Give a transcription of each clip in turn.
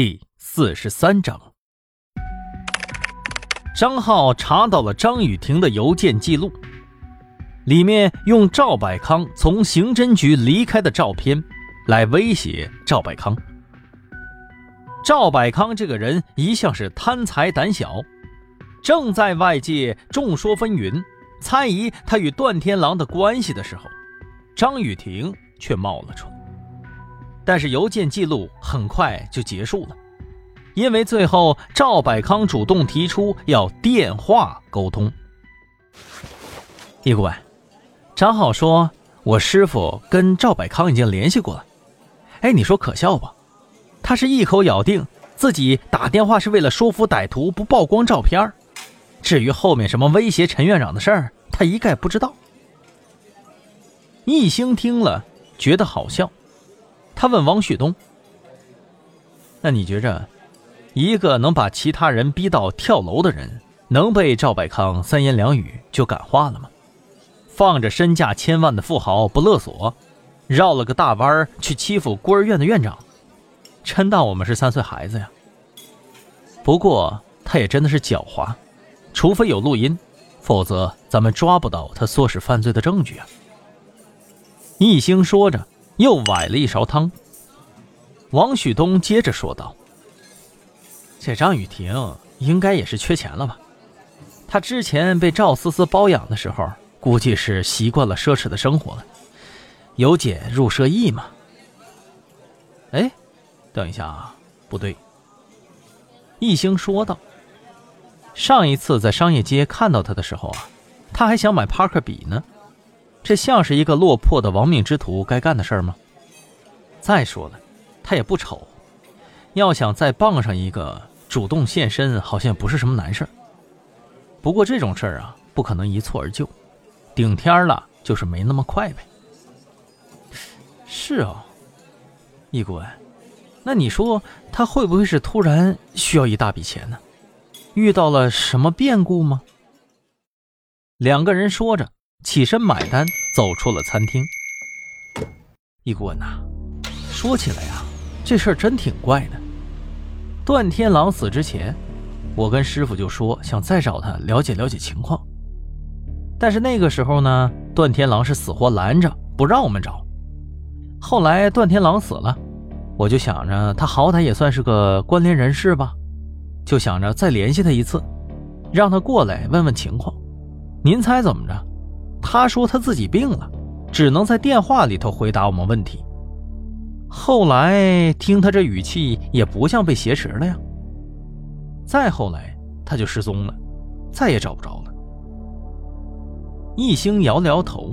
第四十三章，张浩查到了张雨婷的邮件记录，里面用赵百康从刑侦局离开的照片来威胁赵百康。赵百康这个人一向是贪财胆小，正在外界众说纷纭、猜疑他与段天狼的关系的时候，张雨婷却冒了出来。但是邮件记录很快就结束了，因为最后赵百康主动提出要电话沟通。易顾问，张浩说，我师傅跟赵百康已经联系过了。哎，你说可笑不？他是一口咬定自己打电话是为了说服歹徒不曝光照片至于后面什么威胁陈院长的事儿，他一概不知道。易兴听了，觉得好笑。他问王旭东：“那你觉着，一个能把其他人逼到跳楼的人，能被赵百康三言两语就感化了吗？放着身价千万的富豪不勒索，绕了个大弯去欺负孤儿院的院长，真当我们是三岁孩子呀？不过他也真的是狡猾，除非有录音，否则咱们抓不到他唆使犯罪的证据啊。”一兴说着。又崴了一勺汤。王旭东接着说道：“这张雨婷应该也是缺钱了吧？她之前被赵思思包养的时候，估计是习惯了奢侈的生活了，由俭入奢易嘛。”哎，等一下啊，不对。易兴说道：“上一次在商业街看到他的时候啊，他还想买帕克笔呢。”这像是一个落魄的亡命之徒该干的事儿吗？再说了，他也不丑，要想再傍上一个主动现身，好像不是什么难事儿。不过这种事儿啊，不可能一蹴而就，顶天了就是没那么快呗。是啊，易顾问，那你说他会不会是突然需要一大笔钱呢？遇到了什么变故吗？两个人说着。起身买单，走出了餐厅。易顾问呐，说起来呀，这事儿真挺怪的。段天狼死之前，我跟师傅就说想再找他了解了解情况。但是那个时候呢，段天狼是死活拦着，不让我们找。后来段天狼死了，我就想着他好歹也算是个关联人士吧，就想着再联系他一次，让他过来问问情况。您猜怎么着？他说他自己病了，只能在电话里头回答我们问题。后来听他这语气，也不像被挟持了呀。再后来他就失踪了，再也找不着了。易兴摇了摇头：“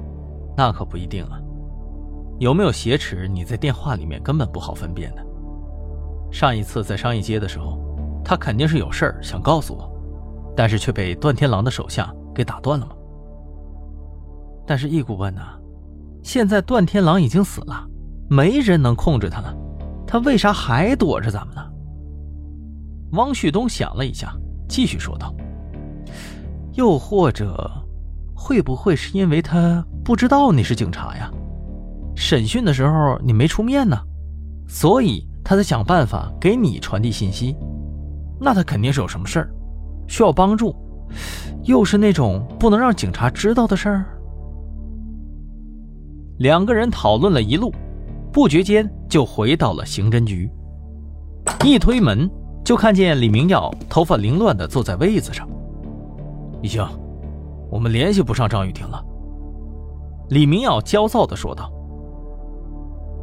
那可不一定啊，有没有挟持，你在电话里面根本不好分辨的。上一次在商业街的时候，他肯定是有事儿想告诉我，但是却被段天狼的手下给打断了嘛。”但是易顾问呢？现在段天狼已经死了，没人能控制他了，他为啥还躲着咱们呢？汪旭东想了一下，继续说道：“又或者，会不会是因为他不知道你是警察呀？审讯的时候你没出面呢，所以他在想办法给你传递信息。那他肯定是有什么事儿，需要帮助，又是那种不能让警察知道的事儿。”两个人讨论了一路，不觉间就回到了刑侦局。一推门，就看见李明耀头发凌乱的坐在位子上。一星，我们联系不上张雨婷了。李明耀焦躁的说道：“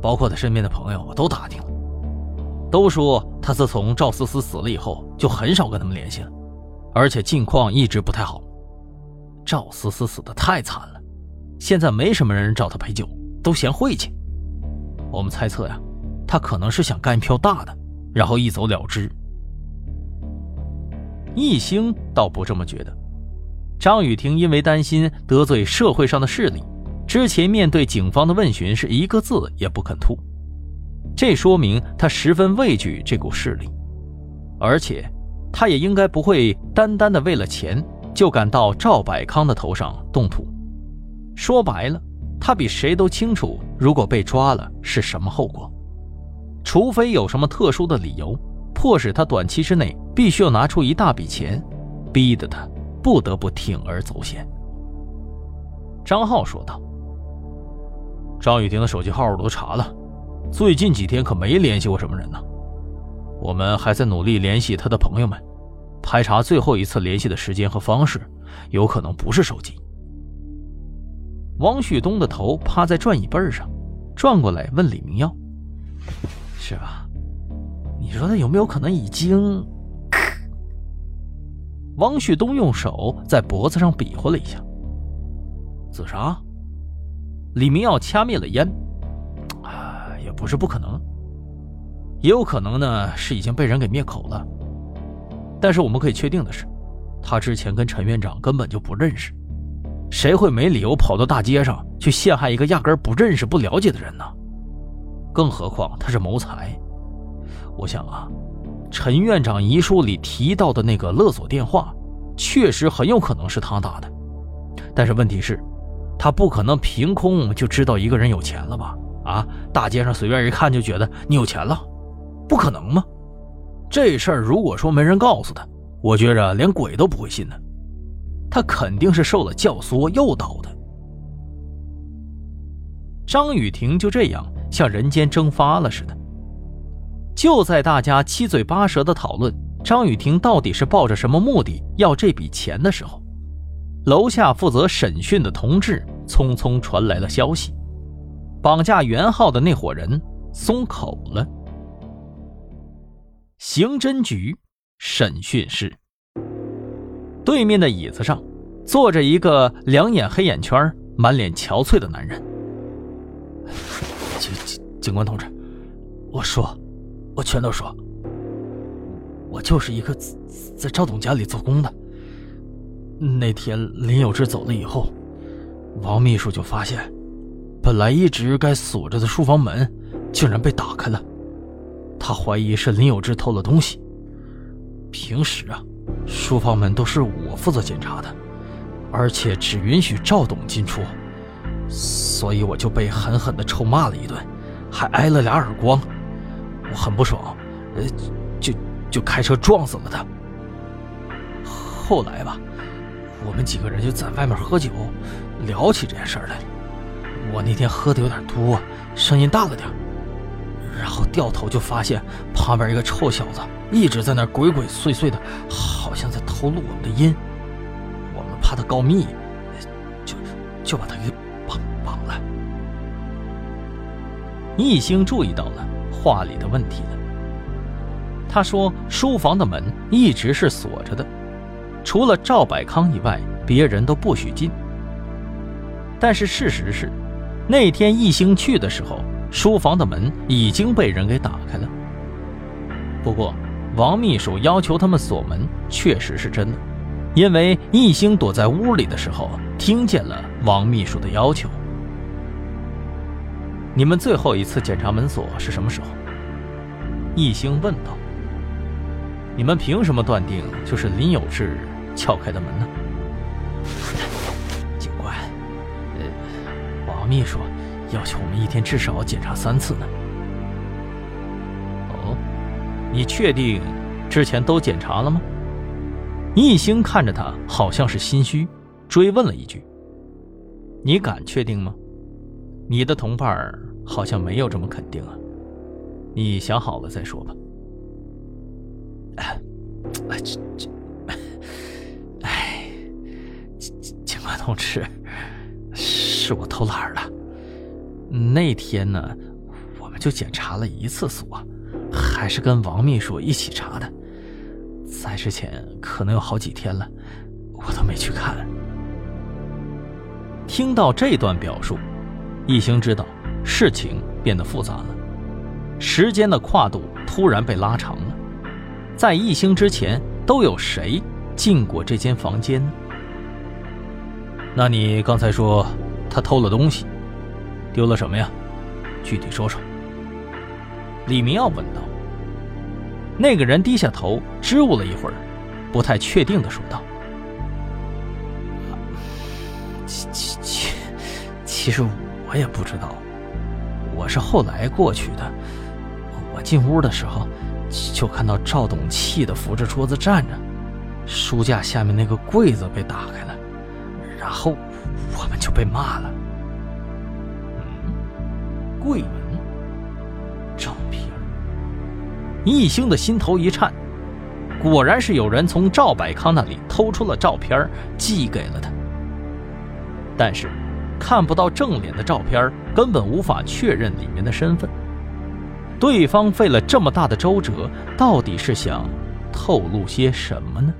包括他身边的朋友，我都打听了，都说他自从赵思思死了以后，就很少跟他们联系了，而且近况一直不太好。赵思思死的太惨了。”现在没什么人找他陪酒，都嫌晦气。我们猜测呀，他可能是想干一票大的，然后一走了之。易兴倒不这么觉得。张雨婷因为担心得罪社会上的势力，之前面对警方的问询是一个字也不肯吐，这说明他十分畏惧这股势力，而且他也应该不会单单的为了钱就敢到赵百康的头上动土。说白了，他比谁都清楚，如果被抓了是什么后果。除非有什么特殊的理由，迫使他短期之内必须要拿出一大笔钱，逼得他不得不铤而走险。张浩说道：“张雨婷的手机号我都查了，最近几天可没联系过什么人呢。我们还在努力联系他的朋友们，排查最后一次联系的时间和方式，有可能不是手机。”王旭东的头趴在转椅背上，转过来问李明耀：“是吧？你说他有没有可能已经？”王旭东用手在脖子上比划了一下。自杀？李明耀掐灭了烟。啊，也不是不可能，也有可能呢是已经被人给灭口了。但是我们可以确定的是，他之前跟陈院长根本就不认识。谁会没理由跑到大街上去陷害一个压根不认识、不了解的人呢？更何况他是谋财。我想啊，陈院长遗书里提到的那个勒索电话，确实很有可能是他打的。但是问题是，他不可能凭空就知道一个人有钱了吧？啊，大街上随便一看就觉得你有钱了，不可能吗？这事儿如果说没人告诉他，我觉着连鬼都不会信的。他肯定是受了教唆诱导的。张雨婷就这样像人间蒸发了似的。就在大家七嘴八舌的讨论张雨婷到底是抱着什么目的要这笔钱的时候，楼下负责审讯的同志匆匆传来了消息：绑架袁浩的那伙人松口了。刑侦局审讯室。对面的椅子上，坐着一个两眼黑眼圈、满脸憔悴的男人。警警警官同志，我说，我全都说。我就是一个在赵总家里做工的。那天林有志走了以后，王秘书就发现，本来一直该锁着的书房门，竟然被打开了。他怀疑是林有志偷了东西。平时啊。书房门都是我负责检查的，而且只允许赵董进出，所以我就被狠狠地臭骂了一顿，还挨了俩耳光，我很不爽，呃，就就开车撞死了他。后来吧，我们几个人就在外面喝酒，聊起这件事来。我那天喝的有点多，声音大了点，然后掉头就发现旁边一个臭小子。一直在那鬼鬼祟祟的，好像在偷录我们的音。我们怕他告密，就就把他给绑绑了。易兴注意到了话里的问题了。他说：“书房的门一直是锁着的，除了赵百康以外，别人都不许进。但是事实是，那天易兴去的时候，书房的门已经被人给打开了。不过。”王秘书要求他们锁门，确实是真的，因为易兴躲在屋里的时候听见了王秘书的要求。你们最后一次检查门锁是什么时候？易兴问道。你们凭什么断定就是林有志撬开的门呢？警官，呃，王秘书要求我们一天至少检查三次呢。你确定之前都检查了吗？易兴看着他，好像是心虚，追问了一句：“你敢确定吗？”你的同伴好像没有这么肯定啊。你想好了再说吧。哎，这这，哎，警官同志，是我偷懒了。那天呢，我们就检查了一次锁。还是跟王秘书一起查的，在之前可能有好几天了，我都没去看。听到这段表述，一兴知道事情变得复杂了，时间的跨度突然被拉长了。在一兴之前，都有谁进过这间房间？那你刚才说他偷了东西，丢了什么呀？具体说说。李明耀问道。那个人低下头，支吾了一会儿，不太确定的说道：“其其其，其实我也不知道，我是后来过去的，我进屋的时候，就看到赵董气的扶着桌子站着，书架下面那个柜子被打开了，然后我们就被骂了。嗯，柜一兴的心头一颤，果然是有人从赵百康那里偷出了照片，寄给了他。但是，看不到正脸的照片，根本无法确认里面的身份。对方费了这么大的周折，到底是想透露些什么呢？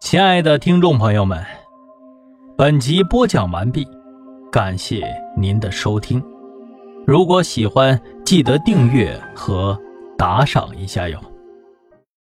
亲爱的听众朋友们，本集播讲完毕，感谢您的收听。如果喜欢，记得订阅和打赏一下哟。